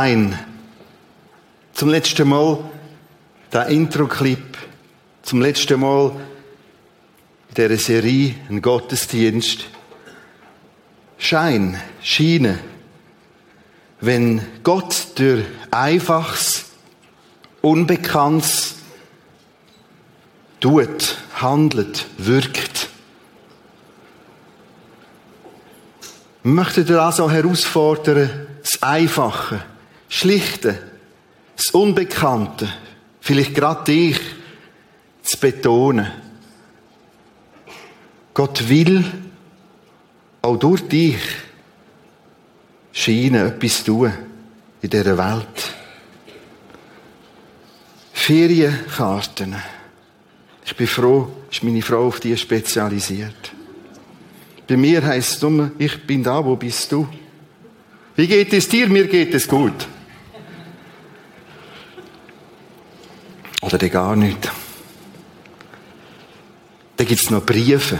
Schein. Zum letzten Mal der Intro-Clip. Zum letzten Mal in dieser Serie, ein Gottesdienst. Schein, Schiene. Wenn Gott durch Einfaches, Unbekanntes tut, handelt, wirkt. Ich möchte dir also herausfordern, das Einfache, Schlichte, das Unbekannte, vielleicht gerade dich, zu betonen. Gott will auch durch dich scheinen, etwas tun in dieser Welt. Ferienkarten. Ich bin froh, ist meine Frau auf die spezialisiert. Bei mir heisst es nur, ich bin da, wo bist du? Wie geht es dir? Mir geht es gut. Oder der gar nicht. Dann gibt es noch Briefe.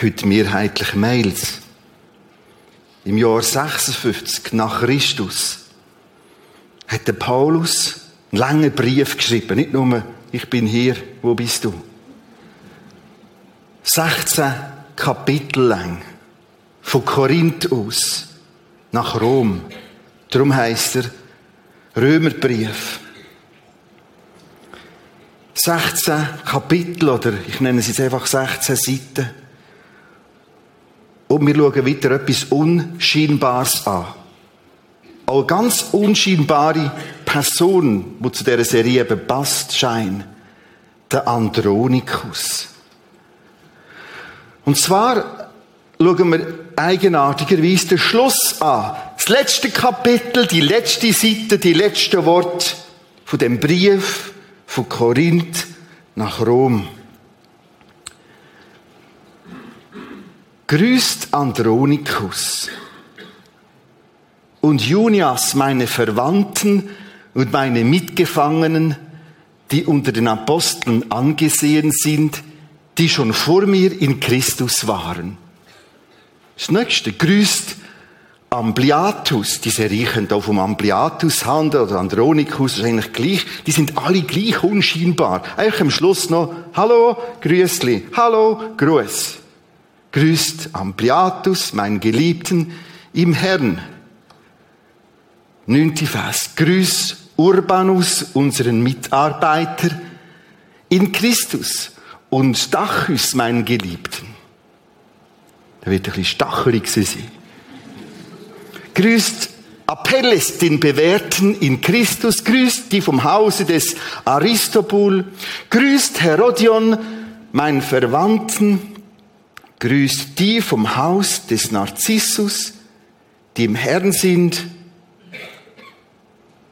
Heute mehrheitlich Mails. Im Jahr 56 nach Christus hat der Paulus einen langen Brief geschrieben. Nicht nur, ich bin hier, wo bist du? 16 Kapitel lang. Von Korinth aus nach Rom. Darum heißt er Römerbrief. 16 Kapitel oder ich nenne es jetzt einfach 16 Seiten. Und wir schauen wieder etwas Unscheinbares an. Eine ganz unscheinbare Person, die zu dieser Serie eben passt, scheint. Der Andronikus. Und zwar schauen wir eigenartigerweise den Schluss an. Das letzte Kapitel, die letzte Seite, die letzten Worte von dem Brief von Korinth nach Rom. Grüßt Andronikus und Junias, meine Verwandten und meine Mitgefangenen, die unter den Aposteln angesehen sind, die schon vor mir in Christus waren. Das nächste, grüßt Ampliatus, diese riechen da vom Ampliatus handeln oder Andronikus, ist eigentlich gleich, die sind alle gleich unscheinbar. Eigentlich am Schluss noch, hallo, grüßli, hallo, Gruß. Grüßt Ampliatus, mein Geliebten, im Herrn. Neunte Vers. Grüß Urbanus, unseren Mitarbeiter, in Christus und Stachys, meinen Geliebten. Da wird ein bisschen stachelig sein. Grüßt Apelles, den Bewährten in Christus. Grüßt die vom Hause des Aristobul. Grüßt Herodion, meinen Verwandten. Grüßt die vom Haus des Narzissus, die im Herrn sind.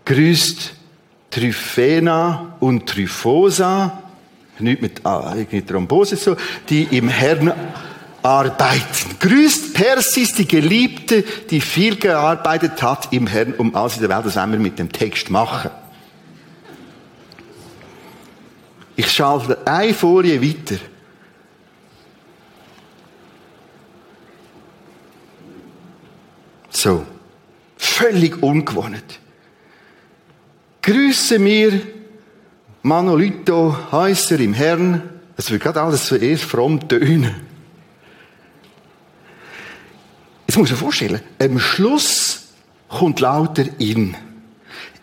Grüßt Tryphena und Tryphosa, nicht mit ah, Thrombose so, die im Herrn arbeiten. Grüßt Persis, die Geliebte, die viel gearbeitet hat im Herrn um alles in der Welt. Werden wir mit dem Text machen. Ich schalte eine Folie weiter. So. Völlig ungewohnt. Grüße mir Manolito Häuser im Herrn. Es wird gerade alles zuerst fromm tönen. Jetzt muss man vorstellen, am Schluss kommt lauter in.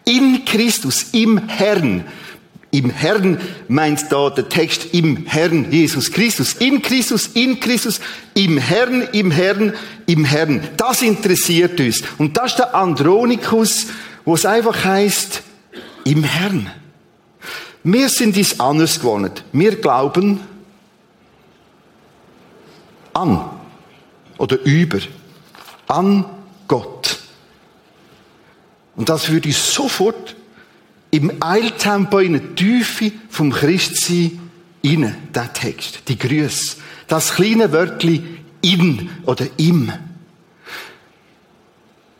In Christus, im Herrn. Im Herrn meint da der Text im Herrn Jesus Christus. In Christus, in Christus, im Herrn, im Herrn, im Herrn. Das interessiert uns. Und das ist der Andronikus, wo es einfach heißt, im Herrn. Wir sind dies anders gewonnen. Wir glauben an oder über an Gott. Und das würde sofort im Eiltempo in die Tiefe vom Christsein inne, der Text, die Grüße. Das kleine Wörtli in oder im.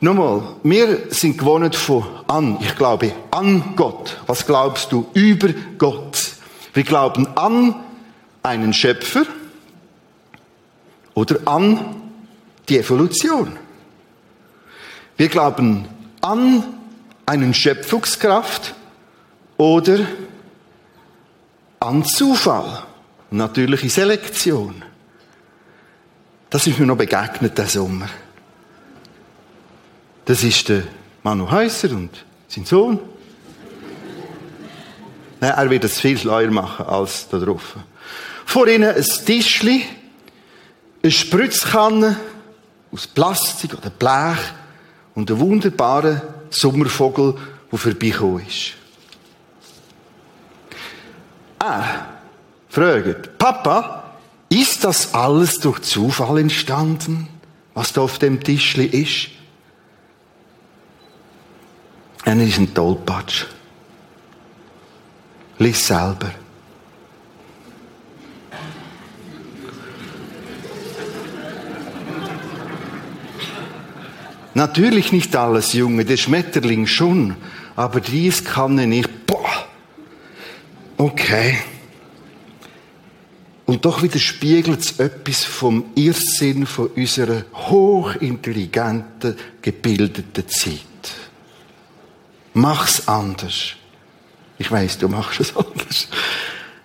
Nochmal, wir sind gewohnt von an. Ich glaube an Gott. Was glaubst du über Gott? Wir glauben an einen Schöpfer oder an die Evolution. Wir glauben an einen Schöpfungskraft oder an Zufall, natürliche Selektion. Das ist mir noch begegnet, der Sommer. Das ist der Manu Häuser und sein Sohn. Nein, er wird es viel schleuer machen als da drauf. Vor ihnen ein Tischli, eine Spritzkanne aus Plastik oder Blech und ein wunderbarer Sommervogel, der vorbeigekommen ist. Er fragt, Papa, ist das alles durch Zufall entstanden, was da auf dem Tischli ist? Er ist ein Tollpatsch. Lies selber. Natürlich nicht alles, Junge, der Schmetterling schon, aber dies kann er nicht. Boah. Okay. Und doch widerspiegelt es etwas vom Irrsinn von unserer hochintelligenten, gebildeten Zeit. Mach's anders. Ich weiß, du machst es anders.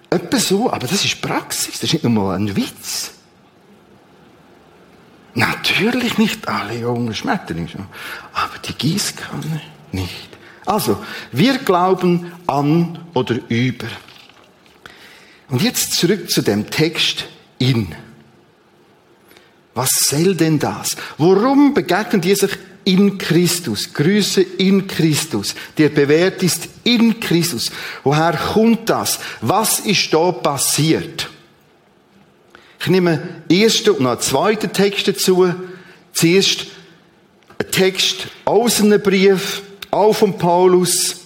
Etwa so, aber das ist Praxis, das ist nicht nur mal ein Witz. Natürlich nicht alle jungen Schmetterlinge, aber die Gießkanne nicht. Also, wir glauben an oder über. Und jetzt zurück zu dem Text in. Was soll denn das? Warum begegnen die sich in Christus? Grüße in Christus. Der bewährt ist in Christus. Woher kommt das? Was ist da passiert? Ich nehme ersten und noch zweiten Text dazu. Zuerst ein Text aus einem Brief, auch von Paulus,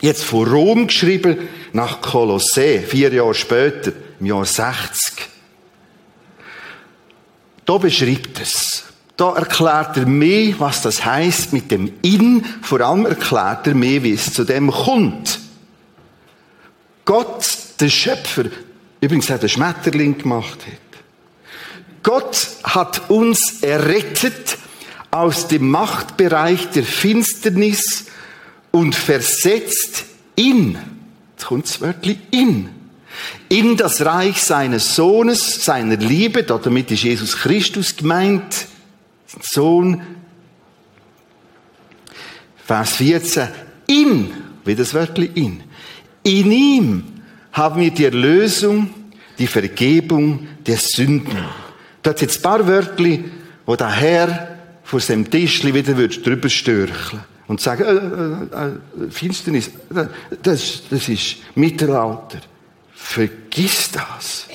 jetzt von Rom geschrieben, nach Kolossä, vier Jahre später, im Jahr 60. Da beschreibt es. Da erklärt er mehr, was das heißt mit dem In. Vor allem erklärt er mehr, wie es zu dem kommt. Gott, der Schöpfer, übrigens hat der Schmetterling gemacht hat. Gott hat uns errettet aus dem Machtbereich der Finsternis und versetzt in, jetzt kommt das Wörtchen in, in das Reich seines Sohnes, seiner Liebe, damit ist Jesus Christus gemeint, Sohn. Vers 14, in, wie das Wörtchen in, in ihm haben wir die Erlösung, die Vergebung der Sünden. Da hat jetzt ein paar Wörtchen, wo der Herr vor seinem Tischli wieder drüber störcheln und sagen, äh, äh, äh, Finsternis, äh, das, das ist Mittelalter. Vergiss das.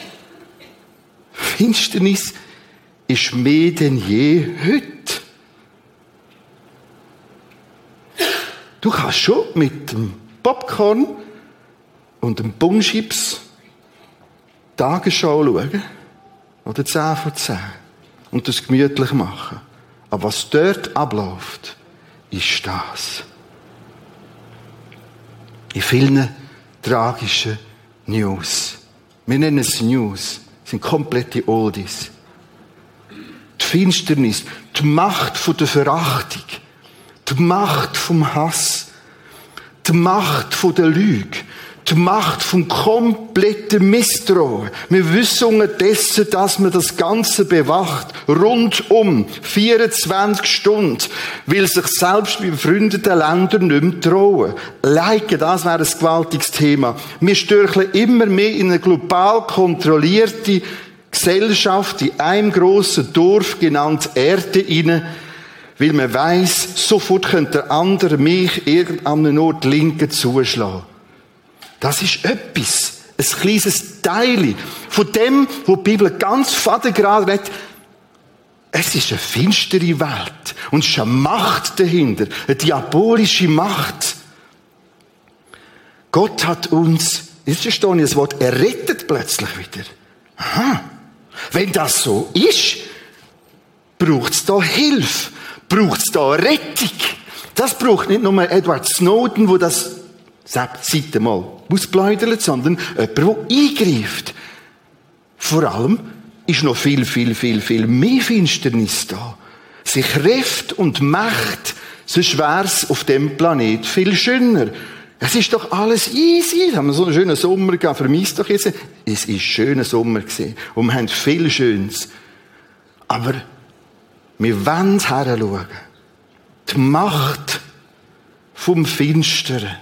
Finsternis ist mehr denn je heute. Du kannst schon mit dem Popcorn und dem Bumchips Tagesschau schauen. Oder 10 von 10. Und das gemütlich machen. Aber was dort abläuft, ist das. In vielen tragischen News. Wir nennen es News. sind komplette Oldies. Die Finsternis, die Macht der Verachtung, die Macht vom Hass, die Macht der Lüge, die Macht vom kompletten Misstrauen. Wir wissen unterdessen, dass man das Ganze bewacht. Rundum. 24 Stunden. Weil sich selbst bei befreundeten Ländern nicht mehr trauen. Leiken, das wäre ein gewaltiges Thema. Wir stürcheln immer mehr in eine global kontrollierte Gesellschaft in einem grossen Dorf genannt Erde inne, weil man weiss, sofort könnte der andere mich irgendeinem Ort linken zuschlagen. Das ist etwas, ein kleines Teil von dem, wo die Bibel ganz fadengerade redet. Es ist eine finstere Welt und es ist eine Macht dahinter, eine diabolische Macht. Gott hat uns, jetzt verstehe ich das Wort, errettet plötzlich wieder. Aha. Wenn das so ist, braucht es da Hilfe, braucht es da Rettung. Das braucht nicht nur Edward Snowden, wo das Seite mal ausbläudert, sondern jemand, der eingreift. Vor allem ist noch viel, viel, viel, viel mehr Finsternis da. Sich Kräfte und Macht Sonst wär's auf dem Planet viel schöner. Es ist doch alles easy. Wir haben so einen schönen Sommer gehabt. Vermisst doch jetzt. Es ist schöner Sommer gewesen. Und wir haben viel Schönes. Aber wir wollen heranschauen. Die Macht vom Finsteren.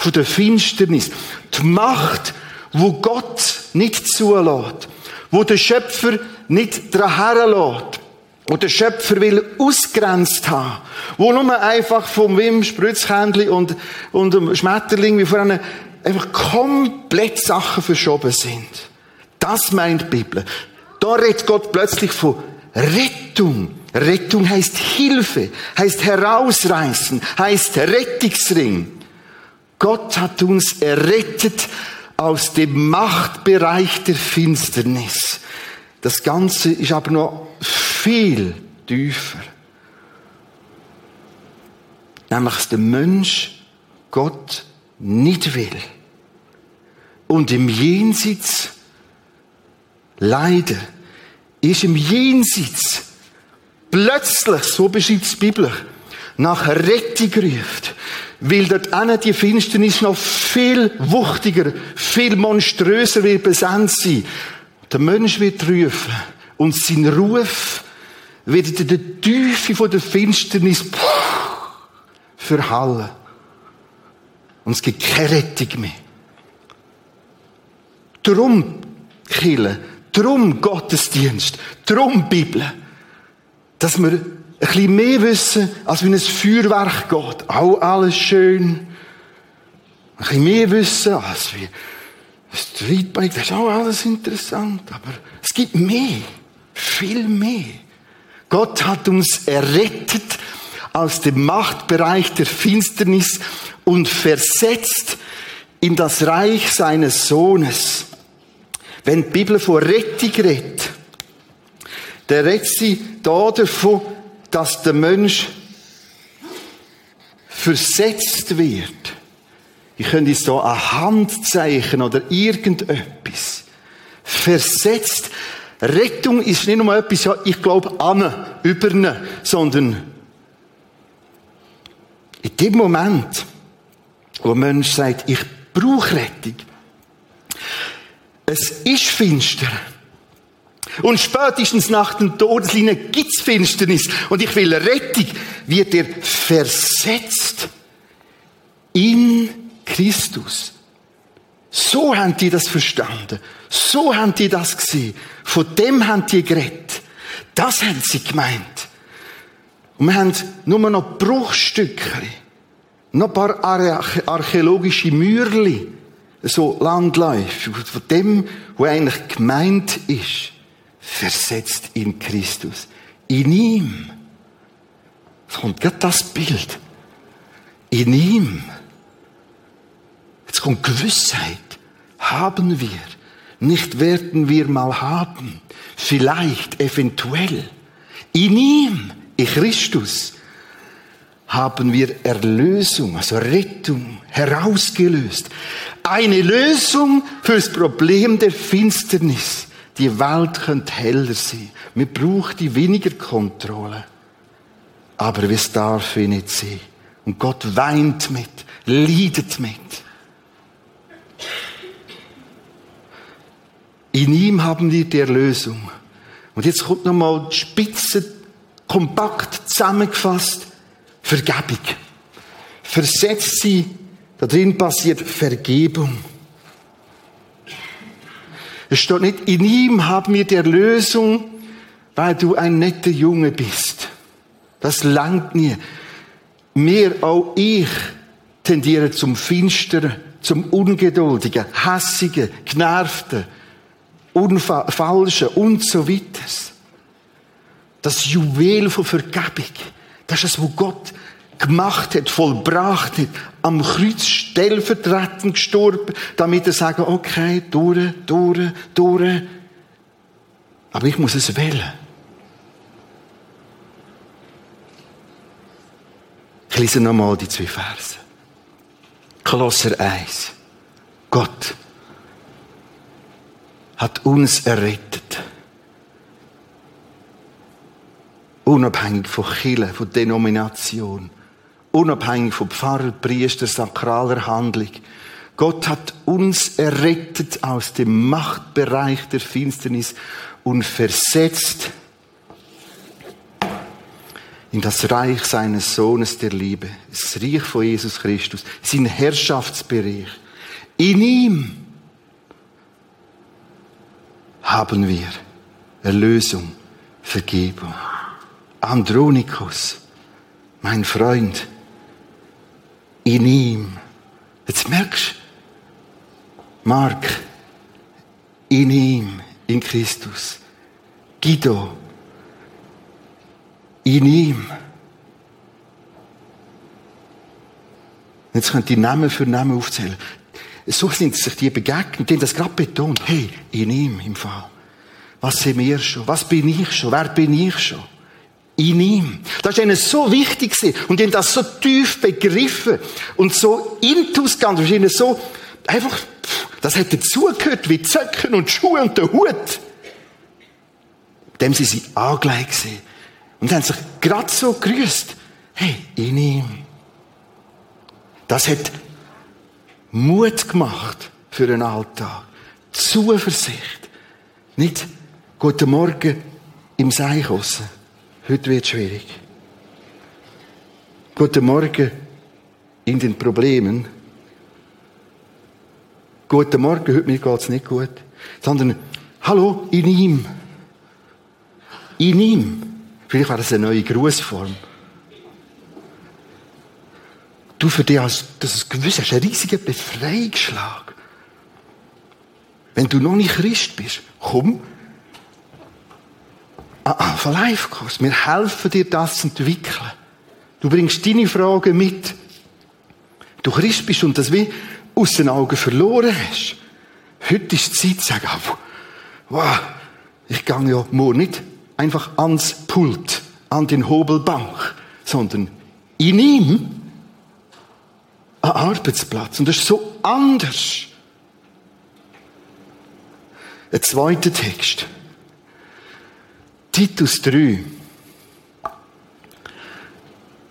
Von der Finsternis. Die Macht, wo Gott nicht zulässt. Wo der Schöpfer nicht daran herlässt wo der Schöpfer will ausgrenzt haben, wo nur einfach vom Wim Spritzkändli und, und dem Schmetterling wie vorhin einfach komplett Sachen verschoben sind. Das meint die Bibel. Da redet Gott plötzlich von Rettung. Rettung heißt Hilfe, heißt herausreißen, heißt Rettungsring. Gott hat uns errettet aus dem Machtbereich der Finsternis. Das Ganze ist aber noch viel tiefer. Nämlich, dass der Mensch Gott nicht will. Und im Jenseits, leider, ist im Jenseits plötzlich, so beschreibt es die Bibel, nach Rettung ruft. Weil dort die Finsternis noch viel wuchtiger, viel monströser wird besandt sein. Der Mensch wird rufen und sein Ruf wird in der Tiefe der Finsternis verhallen. Und es gibt keine Rettung mehr. Drum Kille, drum Gottesdienst, drum Bibel, dass wir ein bisschen mehr wissen, als wenn es Feuerwerk geht. Auch alles schön. Ein bisschen mehr wissen, als wie Streetbike, das ist auch alles interessant, aber es gibt mehr, viel mehr. Gott hat uns errettet aus dem Machtbereich der Finsternis und versetzt in das Reich seines Sohnes. Wenn die Bibel von Rettung redet, dann redet sie da davon, dass der Mensch versetzt wird. Ich könnte es so ein Handzeichen oder irgendetwas. Versetzt Rettung ist nicht nur etwas, ja, ich glaube, an, über, sondern in dem Moment, wo ein Mensch sagt, ich brauche Rettung, es ist finster. Und spätestens nach dem Todeslinie gibt's Finsternis. Und ich will Rettung, wird er versetzt in Christus. So haben die das verstanden. So haben die das gesehen. Von dem haben die geredet. Das haben sie gemeint. Und wir haben nur noch Bruchstücke, noch ein paar archäologische Mürli, so Landläufe, von dem, wo eigentlich gemeint ist, versetzt in Christus. In ihm. Kommt gerade das Bild. In ihm Jetzt kommt Gewissheit. Haben wir. Nicht werden wir mal haben. Vielleicht, eventuell. In ihm, in Christus, haben wir Erlösung, also Rettung herausgelöst. Eine Lösung fürs Problem der Finsternis. Die Welt könnte heller sein. Wir brauchen weniger Kontrolle. Aber es darf nicht sein. Und Gott weint mit, leidet mit. In ihm haben wir die Erlösung. Und jetzt kommt nochmal die Spitze kompakt zusammengefasst. Vergebung. Versetzt sie, da drin passiert Vergebung. Es steht nicht, in ihm haben wir die Erlösung, weil du ein netter Junge bist. Das langt nie. Mehr, auch ich, tendiere zum Finsteren, zum Ungeduldigen, Hassigen, Genervten, Unfalschen und so weiter. Das Juwel von Vergebung, das ist es, was Gott gemacht hat, vollbracht hat, am Kreuz stellvertretend gestorben, damit er sagen, okay, durch, durch, durch. Aber ich muss es wählen. Ich lese nochmal die zwei Verse. Kolosser 1. Gott hat uns errettet. Unabhängig von Kirche, von Denomination, unabhängig vom Pfarrer, Priester, sakraler Handlung. Gott hat uns errettet aus dem Machtbereich der Finsternis und versetzt in das Reich seines Sohnes der Liebe, das Reich von Jesus Christus, sein Herrschaftsbereich. In ihm haben wir Erlösung, Vergebung. Andronikus, mein Freund, in ihm. Jetzt merkst du, Mark, in ihm, in Christus. Guido, in ihm. Jetzt könnt ihr Namen für Namen aufzählen. So sind sich die begegnet, die haben das gerade betont. Hey, in ihm im Fall. Was sind wir schon? Was bin ich schon? Wer bin ich schon? In ihm. Das ist ihnen so wichtig und die haben das so tief begriffen und so intus gegangen. Das ist ihnen so einfach, das hat dazugehört wie Zöcken und Schuhe und der Hut. Dem sie sie angelegt sehen. Und haben sich gerade so grüßt. Hey, in ihm. Das hat Mut gemacht für den Alltag. Zuversicht. Nicht Guten Morgen im Seichossen. Heute wird es schwierig. Guten Morgen in den Problemen. Guten Morgen, heute mir geht es nicht gut. Sondern, hallo, in ihm. In ihm. Vielleicht wäre das eine neue Grußform. Du für dich hast, das ist gewiss, hast einen riesigen Befreiungsschlag. Wenn du noch nicht Christ bist, komm. Von Life-Kurs. Wir helfen dir, das zu entwickeln. Du bringst deine Fragen mit. Du Christ bist und das wie aus den Augen verloren hast. Heute ist die Zeit zu sagen, wow, ich gehe ja morgen nicht einfach ans Pult, an den Hobelbank, sondern in ihm ein Arbeitsplatz. Und das ist so anders. Ein zweiter Text. Titus 3.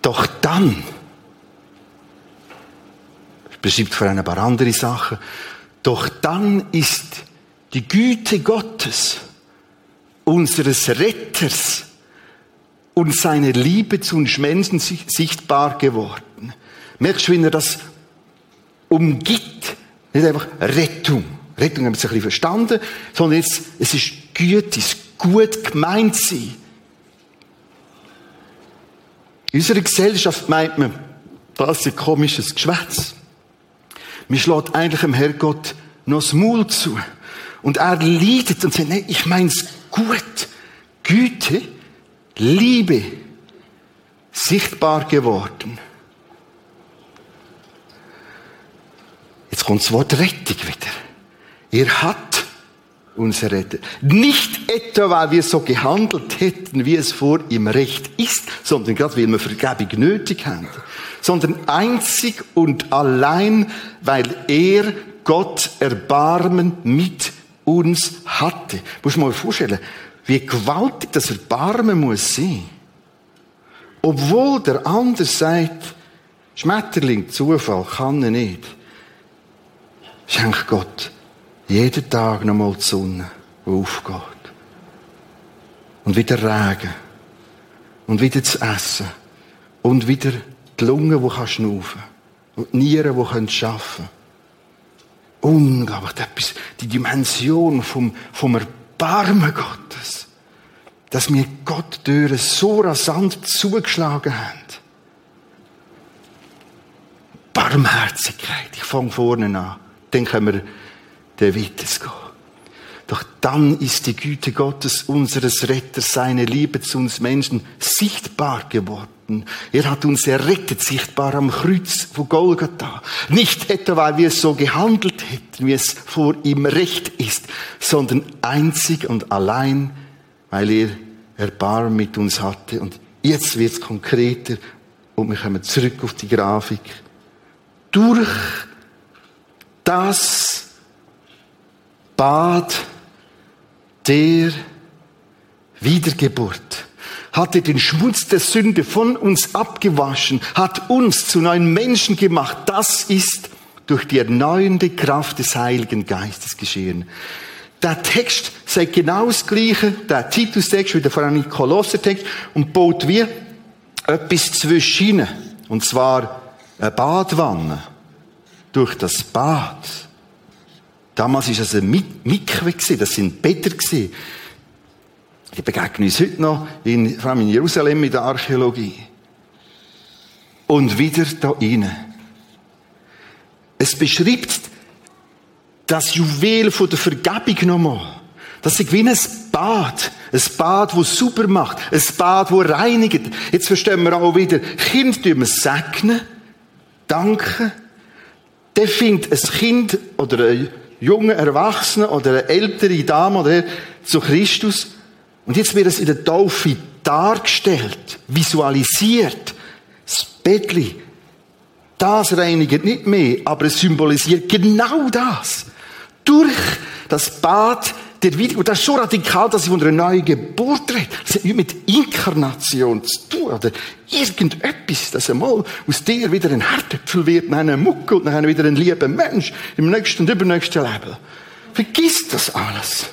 Doch dann, beschreibt vor ein paar andere Sachen, doch dann ist die Güte Gottes unseres Retters und seine Liebe zu uns Menschen sichtbar geworden. Merkst du, wie er das umgibt? Nicht einfach Rettung. Rettung haben wir es ein bisschen verstanden, sondern jetzt, es ist Güte, es ist gut gemeint sein. In unserer Gesellschaft meint man, das ist ein komisches Geschwätz. Man schlägt eigentlich dem Herrgott noch das Maul zu. Und er leidet und sagt, nein, ich mein's gut. Güte, Liebe, sichtbar geworden. Jetzt kommt das Wort Rettung wieder. Er hat uns errettet. Nicht etwa, weil wir so gehandelt hätten, wie es vor ihm recht ist, sondern gerade weil wir Vergebung nötig haben, sondern einzig und allein, weil er Gott Erbarmen mit uns hatte. Muss man mal vorstellen, wie gewaltig das Erbarmen muss sein. Obwohl der andere sagt, Schmetterling, Zufall, kann er nicht. Schenkt Gott jeden Tag nochmal die Sonne, die aufgeht. Und wieder Regen. Und wieder das Essen. Und wieder die Lungen, die schnaufen Und die Nieren, die arbeiten können. Unglaublich. Etwas, die Dimension vom, vom Erbarmen Gottes. Dass mir Gott Türen so rasant zugeschlagen haben. Barmherzigkeit. Ich fange vorne an. Dann können wir der gehen. Doch dann ist die Güte Gottes, unseres Retters, seine Liebe zu uns Menschen sichtbar geworden. Er hat uns errettet, sichtbar am Kreuz von Golgatha. Nicht etwa, weil wir so gehandelt hätten, wie es vor ihm recht ist, sondern einzig und allein, weil er Erbarmen mit uns hatte. Und jetzt wird es konkreter und wir kommen zurück auf die Grafik. Durch das Bad der Wiedergeburt hat er den Schmutz der Sünde von uns abgewaschen, hat uns zu neuen Menschen gemacht. Das ist durch die erneuernde Kraft des Heiligen Geistes geschehen. Der Text sagt genau das Gleiche, der Titus-Text wie der vor allem Kolosser-Text und baut wie etwas zwischen. Und zwar eine Badwanne. Durch das Bad. Damals war es ein Mikve, das sind Bäder. Die begegnen uns heute noch, in, vor allem in Jerusalem in der Archäologie. Und wieder da rein. Es beschreibt das Juwel von der Vergebung nochmal. Das ist wie ein Bad. Ein Bad, das super macht. Ein Bad, das reinigt. Jetzt verstehen wir auch wieder, Kind tun segnen, danken. Der findet ein Kind oder ein junger Erwachsener oder eine ältere Dame oder zu Christus und jetzt wird es in der Taufe dargestellt, visualisiert. Das Bettli. Das reinigt nicht mehr, aber es symbolisiert genau das. Durch das Bad der Wiedergeburt. Und das ist so radikal, dass ich von einer neuen Geburt rede. Das hat nichts mit Inkarnation zu tun oder irgendetwas, dass einmal aus dir wieder ein Herdöpfel wird, dann ein Mucke und dann wieder ein lieber Mensch im nächsten und übernächsten Leben. Vergiss das alles.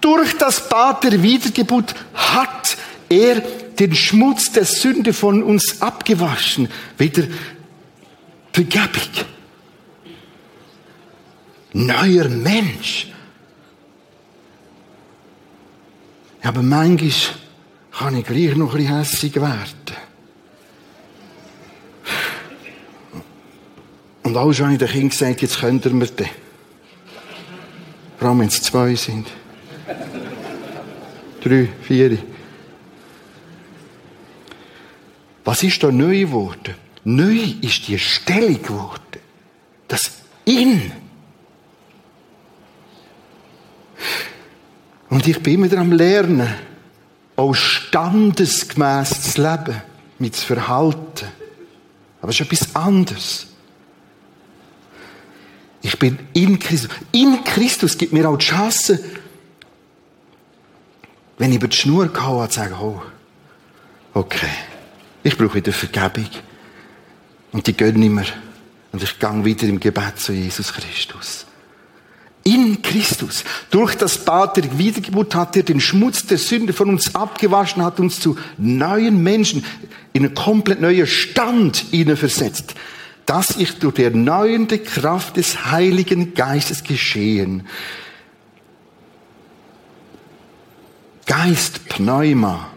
Durch das Bad der Wiedergeburt hat er den Schmutz der Sünde von uns abgewaschen. Wieder Vergebung. Neuer Mensch. Aber manchmal kann ich gleich noch ein bisschen hässig werden. Und auch schon habe ich den Kindern gesagt, jetzt könnt ihr mir den. Vor allem, wenn es zwei sind drei, vier. Was ist da neu geworden? Neu ist die Stellung geworden. Das In. Und ich bin immer am Lernen, auch standesgemäß zu leben, mit zu verhalten. Aber es ist etwas anderes. Ich bin in Christus. In Christus gibt mir auch die Chance, wenn ich über die Schnur gehauen habe, sagen, oh, okay, ich brauche wieder Vergebung. Und die gönne ich mir. Und ich gehe wieder im Gebet zu Jesus Christus. In Christus. Durch das Bad der Wiedergeburt hat er den Schmutz der Sünde von uns abgewaschen, hat uns zu neuen Menschen in einen komplett neuen Stand versetzt. Das ist durch die erneuernde Kraft des Heiligen Geistes geschehen. Geist, Pneuma,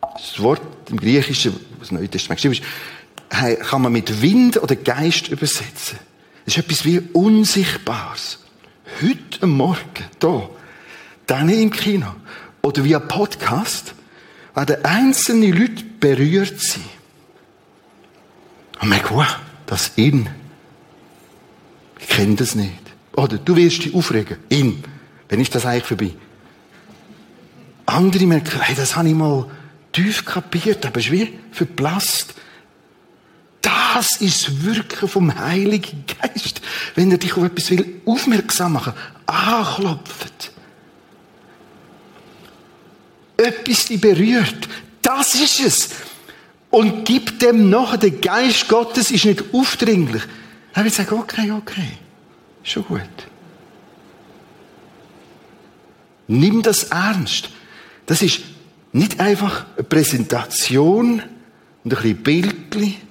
das Wort im Griechischen, was Neue Testament geschrieben ist, kann man mit Wind oder Geist übersetzen. Das ist etwas wie Unsichtbares. Heute Morgen, hier, dann im Kino oder via Podcast, werden einzelne Leute berührt sind. Und man denkt, wow, das in. Ich kenne das nicht. Oder du wirst dich aufregen. In. Wenn ist das eigentlich vorbei? Andere merken, hey, das habe ich mal tief kapiert, aber es ist wie verblasst. Das ist Wirken vom Heiligen Geist. Wenn er dich auf etwas will, aufmerksam machen, anklopft. Etwas dich berührt. Das ist es. Und gibt dem noch, der Geist Gottes ist nicht aufdringlich. Er wird sagen, okay, okay, schon gut. Nimm das ernst. Das ist nicht einfach eine Präsentation und ein bisschen Bildchen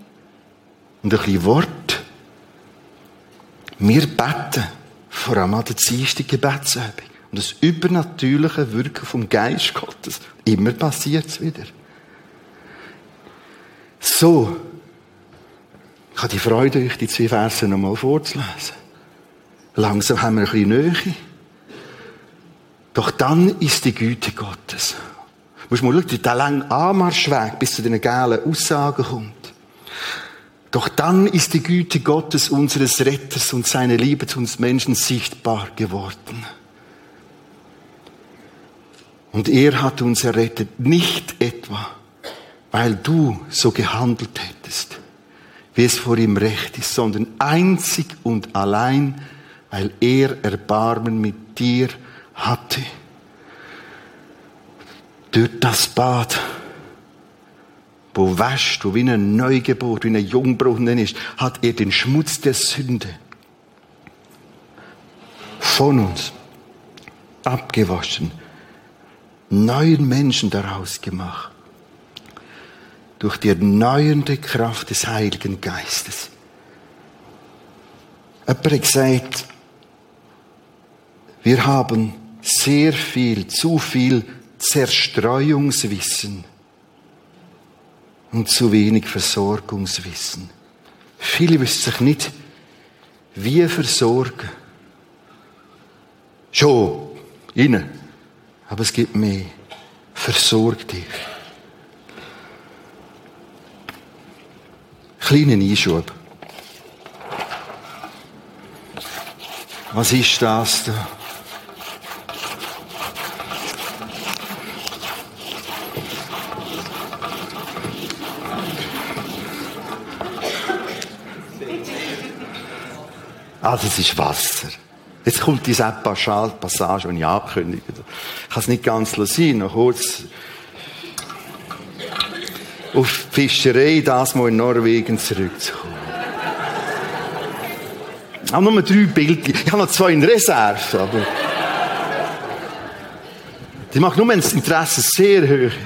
und ein bisschen Wort. Wir beten vor allem an der Dienstag Gebetsübung. Und das übernatürliche Wirken vom Geist Gottes. Immer passiert es wieder. So. Ich habe die Freude, euch die zwei Verse nochmal vorzulesen. Langsam haben wir ein bisschen Nähe. Doch dann ist die Güte Gottes. Du musst mal schauen, der lange Anmarschweg bis zu den geilen Aussagen kommt. Doch dann ist die Güte Gottes, unseres Retters und seine Liebe zu uns Menschen sichtbar geworden. Und er hat uns errettet, nicht etwa, weil du so gehandelt hättest, wie es vor ihm recht ist, sondern einzig und allein, weil er Erbarmen mit dir hatte. Durch das Bad, wo wäscht, wo wie eine Neugeburt, wie ein Jungbrunnen ist, hat er den Schmutz der Sünde von uns abgewaschen, neuen Menschen daraus gemacht. Durch die erneuernde Kraft des Heiligen Geistes. Jemand hat gesagt, wir haben sehr viel, zu viel Zerstreuungswissen und zu wenig Versorgungswissen. Viele wissen sich nicht, wie versorgen. Schon, innen. Aber es gibt mehr. Versorg dich. Kleinen Einschub. Was ist das da? Ah, das ist Wasser. Jetzt kommt diese Passage, die ich ankündige. Ich kann es nicht ganz lassen, noch kurz auf die Fischerei, das mal in Norwegen zurückzukommen. Ich habe nur drei Bilder. Ich habe noch zwei in Reserve, aber... Die macht nur, wenn das Interesse sehr hoch ist.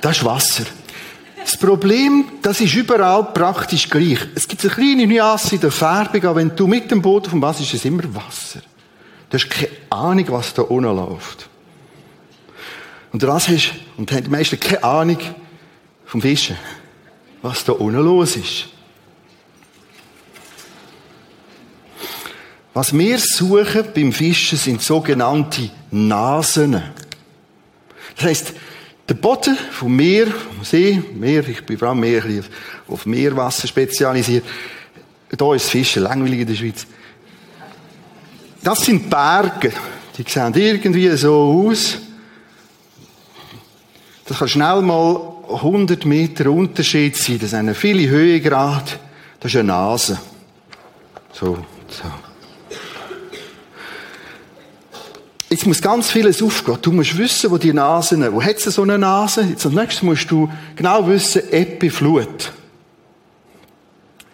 Das ist Wasser. Das Problem, das ist überall praktisch gleich. Es gibt eine kleine Nuance in der Färbung, aber wenn du mit dem Boot vom Wasser ist es immer Wasser. Du hast keine Ahnung, was da unten läuft. Und das hast, und haben die meisten keine Ahnung vom Fischen, was da unten los ist. Was wir suchen beim Fischen sind sogenannte Nasen. Das heisst, der Boden vom Meer, vom See, Meer, ich bin vor allem mehr auf Meerwasser spezialisiert. Da ist Fischen langweilig in der Schweiz. Das sind Berge. Die sehen irgendwie so aus. Das kann schnell mal 100 Meter Unterschied sein. Das sind viele Höhegrad. Das ist eine Nase. So, so. Jetzt muss ganz vieles aufgehen. Du musst wissen, wo die Nase, wo hat sie so eine Nase? Jetzt als nächstes musst du genau wissen, Epiflut.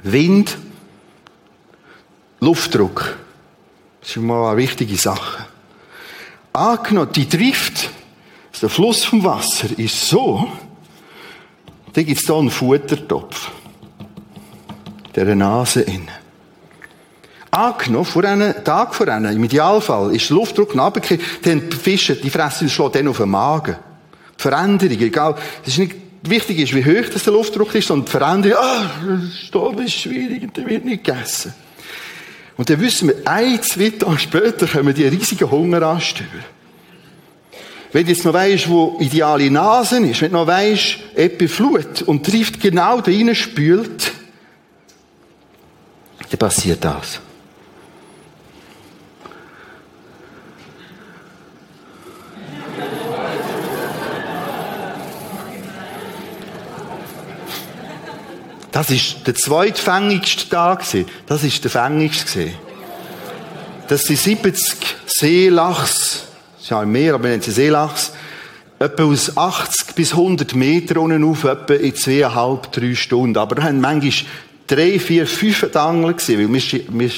Wind, Luftdruck. Das ist mal eine wichtige Sache. Angenommen, die trifft, also der Fluss vom Wasser ist so, da gibt es da einen Futtertopf. Der Nase innen. Angenommen, vor einem Tag vor einem, im Idealfall, ist der Luftdruck runtergefallen, dann die Fische, die fressen schlägt dann auf den Magen. Die Veränderung, egal, das ist nicht, wichtig ist, wie hoch das der Luftdruck ist, sondern die Veränderung, ah, das ist schwierig und der wird nicht gegessen. Und dann wissen wir, ein, zwei Tage später kommen die riesigen Hungeranstüber. Wenn du jetzt noch weisst, wo ideale Nase ist, wenn du noch weisst, Epiflut und trifft genau da rein, spült, dann passiert das. Das ist der zweitfängigste Tag. Das ist der fängigste. Das sind 70 Seelachs, das ist ja mehr, aber nennen sie Seelachs, etwa aus 80 bis 100 Meter unten auf, etwa in zweieinhalb, drei Stunden. Aber da haben manchmal drei, vier, fünf Angeln gesehen, weil wir, wir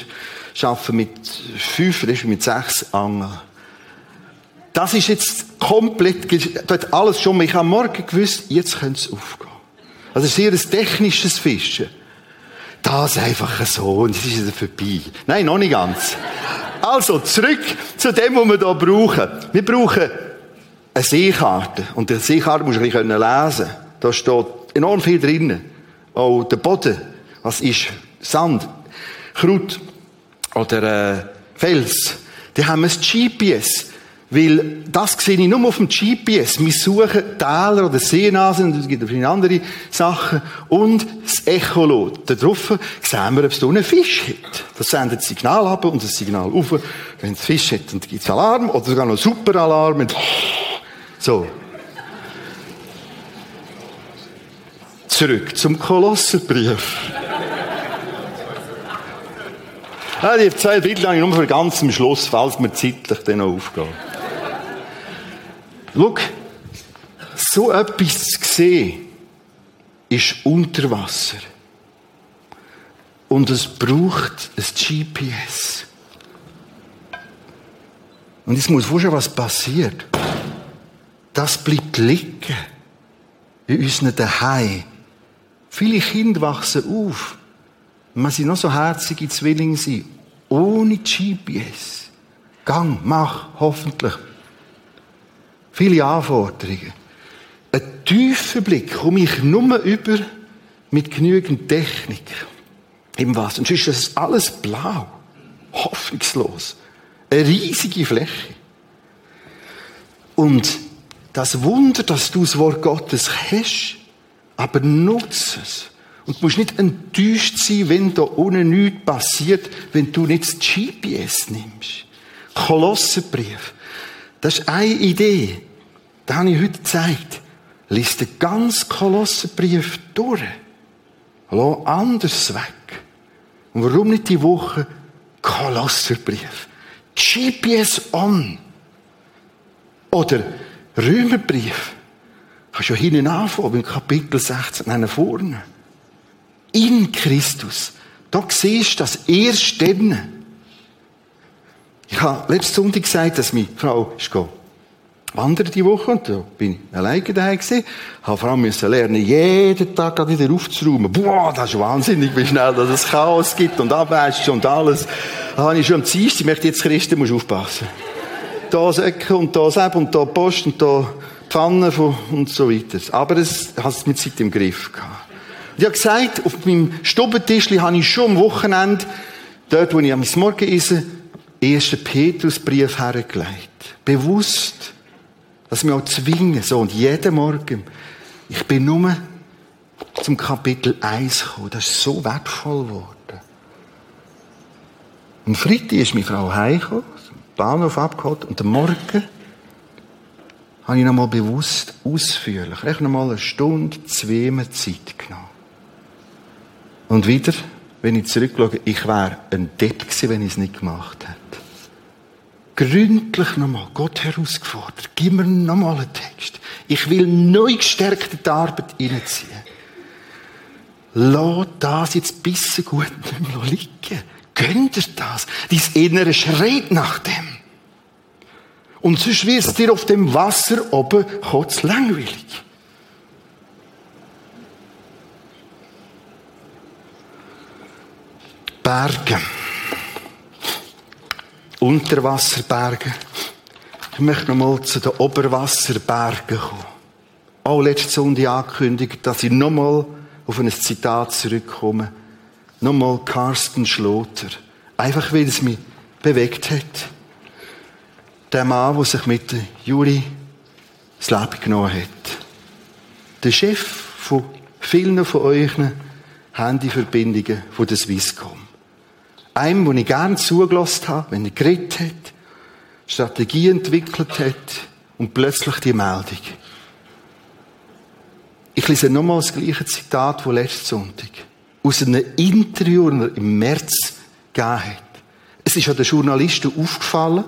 arbeiten mit fünf, das ist mit sechs Angeln. Das ist jetzt komplett, da hat alles schon, ich habe morgen gewusst, jetzt könnte es aufgehen. Also es ist eher ein technisches Fischen. Das einfach so und es ist wieder vorbei. Nein, noch nicht ganz. Also, zurück zu dem, was wir hier brauchen. Wir brauchen eine Seekarte. Und die Seekarte muss ich ein lesen Da steht enorm viel drin. Auch der Boden. Was ist Sand, Kraut oder äh, Fels. Die haben ein GPS. Weil das sehe ich nur auf dem GPS. Wir suchen Täler oder Seenasen, es gibt viele andere Sachen. Und das Echolot. Da drauf sehen wir, ob es da einen Fisch hat. Das sendet das Signal ab und das Signal auf. Wenn es Fisch hat, dann gibt es Alarm oder sogar noch Superalarm. So. Zurück zum Kolosserbrief. Ja, die zwei Bilder habe ich nur für ganz am Schluss, falls mir zeitlich dann noch aufgeht. Schau, so etwas zu sehen, ist unter Wasser. Und es braucht ein GPS. Und jetzt muss vorstellen, was passiert. Das bleibt liegen. In unseren Daheim. Viele Kinder wachsen auf. Man sie noch so herzige Zwillinge sind. Ohne GPS. Gang, mach, hoffentlich. Viele Anforderungen. Ein tiefer Blick komme ich nur über mit genügend Technik im Wasser. Und sonst ist das alles blau. Hoffnungslos. Eine riesige Fläche. Und das Wunder, dass du das Wort Gottes hast, aber nutze es. Und du musst nicht enttäuscht sein, wenn da unten nichts passiert, wenn du nicht das GPS nimmst. Kolossenbrief. Das ist eine Idee. Das habe ich heute gezeigt. Lies den ganzen Kolossenbrief durch. Lass anders weg. Und warum nicht die Woche Kolosserbrief? GPS on. Oder Römerbrief. Kannst du ja hinten anfangen, beim Kapitel 16, vorne. In Christus. Da siehst du das erst dann. Ich habe letzten Sonntag gesagt, dass meine Frau ist wandern die Woche und da bin ich alleine daheim gewesen. Habe vor allem müssen lernen, jeden Tag wieder aufzuräumen. Boah, das ist wahnsinnig, wie schnell dass es Chaos gibt und Abwäsche und alles. Da habe ich schon am Dienstag, möchte jetzt Christen, musst aufpassen. Da Säcke und da Sepp und da Post und da Pfannen und so weiter. Aber es hat es mit Zeit im Griff gehabt. Ich habe gesagt, auf meinem Stubentisch habe ich schon am Wochenende, dort wo ich am Morgen esse, ersten Petrusbrief hergelegt. Bewusst dass wir auch zwingen, so. Und jeden Morgen, ich bin nur zum Kapitel 1 gekommen. Das ist so wertvoll geworden. Am Freitag ist meine Frau heimgekommen, Bahnhof abgeholt, und am Morgen habe ich nochmal bewusst, ausführlich, echt nochmal eine Stunde, zwei Zeit genommen. Und wieder, wenn ich zurückschaue, ich wäre ein Depp gewesen, wenn ich es nicht gemacht hätte gründlich nochmal Gott herausgefordert. Gib mir nochmal einen Text. Ich will neu gestärkt in die Arbeit hineinziehen. Lass das jetzt bisschen gut nicht mehr liegen. Gönnt dir das. Dein Innere schreit nach dem. Und sonst wirst dir auf dem Wasser oben kurz langweilig. Berge. Unterwasserberge. Ich möchte nochmal zu den Oberwasserbergen kommen. Auch letzte Sonntag angekündigt, dass ich nochmal auf ein Zitat zurückkomme. Nochmal Carsten Schloter. Einfach weil es mich bewegt hat. Der Mann, der sich mit Juri das Leben genommen hat. Der Chef von vielen von euren Handyverbindungen von der Swisscom. Einem, wo ich gern zugelassen habe, wenn er geredet hat, Strategie entwickelt hat und plötzlich die Meldung. Ich lese nochmal das gleiche Zitat von letzten Sonntag. Aus einem Interview, das er im März gegeben hat. Es ist an den Journalisten aufgefallen,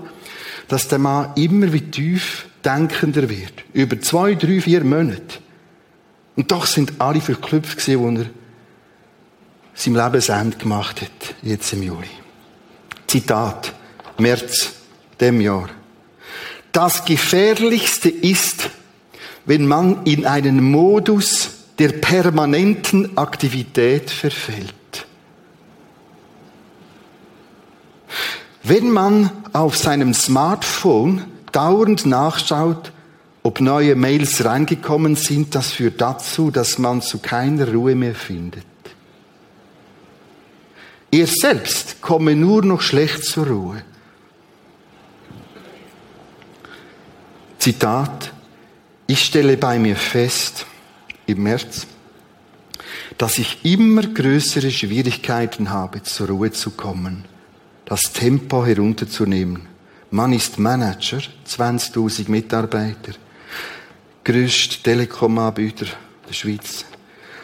dass der Mann immer wie tief denkender wird. Über zwei, drei, vier Monate. Und doch sind alle verklüpft gewesen, wo er sein Lebensende gemacht hat, jetzt im Juli. Zitat, März dem Jahr. Das Gefährlichste ist, wenn man in einen Modus der permanenten Aktivität verfällt. Wenn man auf seinem Smartphone dauernd nachschaut, ob neue Mails reingekommen sind, das führt dazu, dass man zu keiner Ruhe mehr findet. Er selbst komme nur noch schlecht zur Ruhe. Zitat, ich stelle bei mir fest, im März, dass ich immer größere Schwierigkeiten habe, zur Ruhe zu kommen, das Tempo herunterzunehmen. Man ist Manager, 20.000 Mitarbeiter, größter Telekom-Anbieter der Schweiz.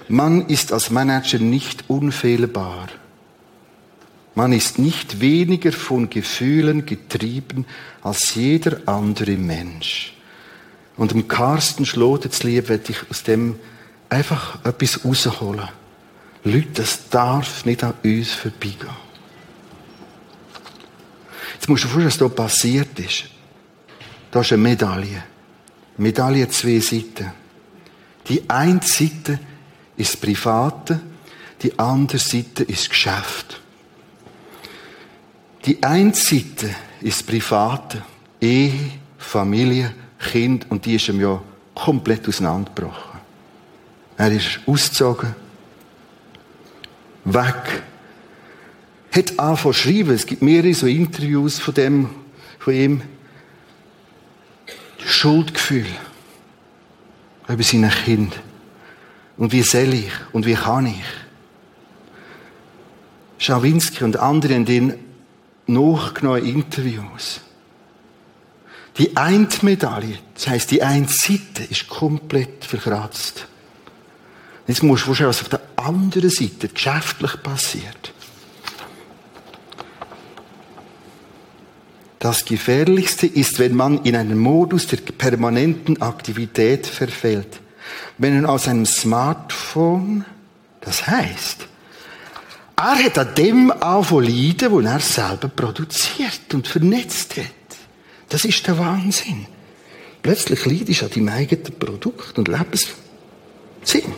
Man ist als Manager nicht unfehlbar. Man ist nicht weniger von Gefühlen getrieben als jeder andere Mensch. Und dem Carsten Schloten zu lieb, werde ich aus dem einfach etwas rausholen. Leute, das darf nicht an uns vorbeigehen. Jetzt musst du dir vorstellen, was hier passiert ist. Da ist eine Medaille. Medaille zwei Seiten. Die eine Seite ist Private, die andere Seite ist das Geschäft. Die eine ist das Private, Ehe, Familie, Kind, und die ist ihm ja komplett auseinandergebrochen. Er ist ausgezogen, weg, hat angefangen zu schreiben. Es gibt mehrere so Interviews von dem, von ihm. Schuldgefühl über seine Kind. Und wie soll ich? Und wie kann ich? Schawinski und andere in den nachgenommen Interviews. Die eine Medaille, das heisst, die eine Seite ist komplett verkratzt. Jetzt musst du vorstellen, was auf der anderen Seite geschäftlich passiert. Das Gefährlichste ist, wenn man in einen Modus der permanenten Aktivität verfällt. Wenn man aus einem Smartphone, das heißt, er hat an dem angefangen leiden, wo er selber produziert und vernetzt hat. Das ist der Wahnsinn. Plötzlich leidest du an deinem eigenen Produkt und Lebenssinn.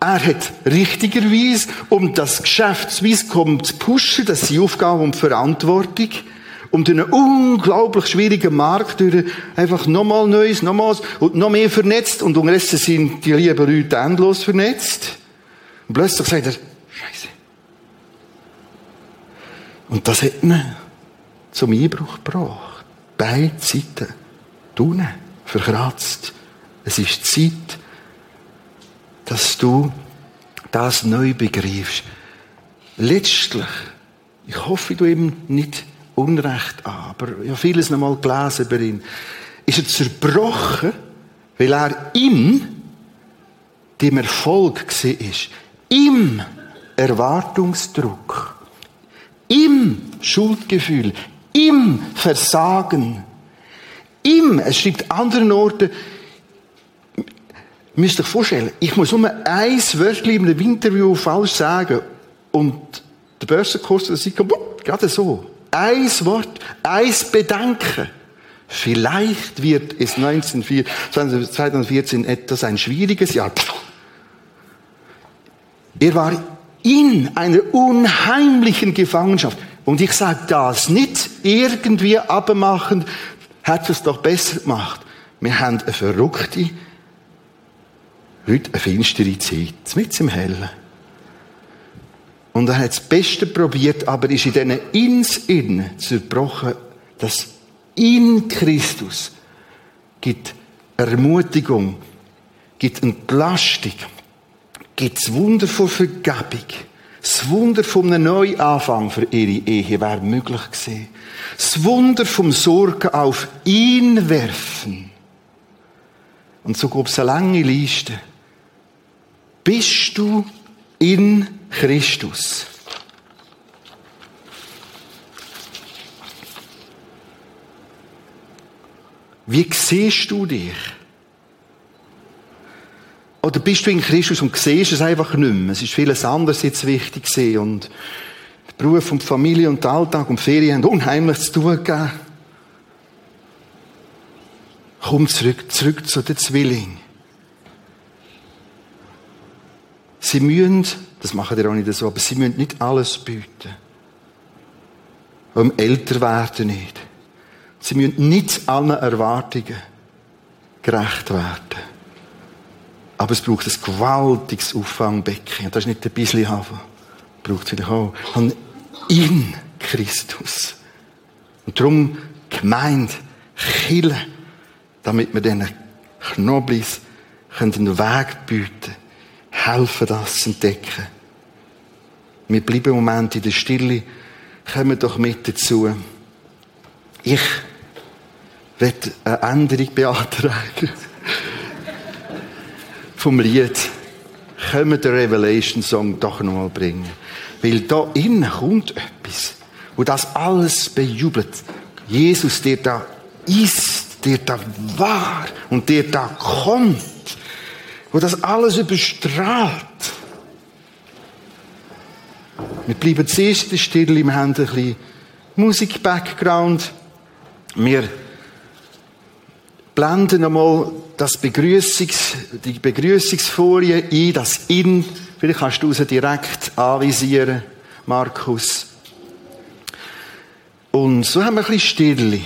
Er hat richtigerweise, um das Geschäft Swisscom zu pushen, das ist Aufgabe und Verantwortung, um den unglaublich schwierigen Markt einfach nochmal Neues, nochmals und noch mehr vernetzt und unterdessen sind die lieben Leute endlos vernetzt. Und plötzlich sagt er, Und das hat ihn zum Einbruch gebracht. Beide Seiten. Tunen, verkratzt. Es ist Zeit, dass du das neu begreifst. Letztlich, ich hoffe, du ihm nicht Unrecht an, aber ich habe vieles noch mal gelesen bei ihm, ist er zerbrochen, weil er in dem Erfolg ist, im Erwartungsdruck, im Schuldgefühl, im Versagen, im, es schreibt an anderen Orten, müsst euch vorstellen, ich muss nur ein Wörtchen in einem Interview falsch sagen und der Börsenkurs, das sieht gerade so. Ein Wort, ein Bedenken. Vielleicht wird es 2014 etwas ein schwieriges Jahr. Er war in einer unheimlichen Gefangenschaft. Und ich sage das nicht irgendwie abmachend, hat es doch besser gemacht. Wir haben eine verrückte Heute eine finstere Zeit, mit im Hellen. Und er hat das Beste probiert, aber ist in diesen ins Innen zerbrochen, dass in Christus gibt Ermutigung, gibt Entlastung, gibt das Wunder von Vergebung. Das Wunder von einem Neuanfang für ihre Ehe wäre möglich gewesen. Das Wunder vom Sorgen auf ihn werfen. Und so gab es eine lange Liste. Bist du in Christus? Wie siehst du dich? Oder bist du in Christus und siehst es einfach nicht mehr? Es ist vieles anderes jetzt wichtig gewesen und Beruf und Familie und Alltag und Ferien haben unheimlich zu tun gegeben. Komm zurück, zurück zu den Zwillingen. Sie müssen, das machen die auch nicht so, aber sie müssen nicht alles bieten. Um älter werden nicht. Sie müssen nicht allen Erwartungen gerecht werden. Aber es braucht ein gewaltiges Auffangbecken. Das ist nicht ein bisschen Hafen. Braucht es wieder auch. Und in Christus. Und darum gemeint, Chille, damit wir diesen Knoblis einen Weg bieten helfen, das zu entdecken. Wir bleiben im Moment in der Stille. Kommen doch mit dazu. Ich werde eine Änderung beantragen. Vom Lied. Können wir den Revelation Song doch noch mal bringen. Weil da innen kommt etwas, wo das alles bejubelt. Jesus, der da ist, der da war und der da kommt, wo das alles überstrahlt. Wir bleiben zuerst Stille, wir haben ein bisschen Musik-Background. Wir blenden einmal das Begrüßungs, die Begrüßungsfolie ein, das In. Vielleicht kannst du sie direkt anvisieren, Markus. Und so haben wir ein bisschen Stille.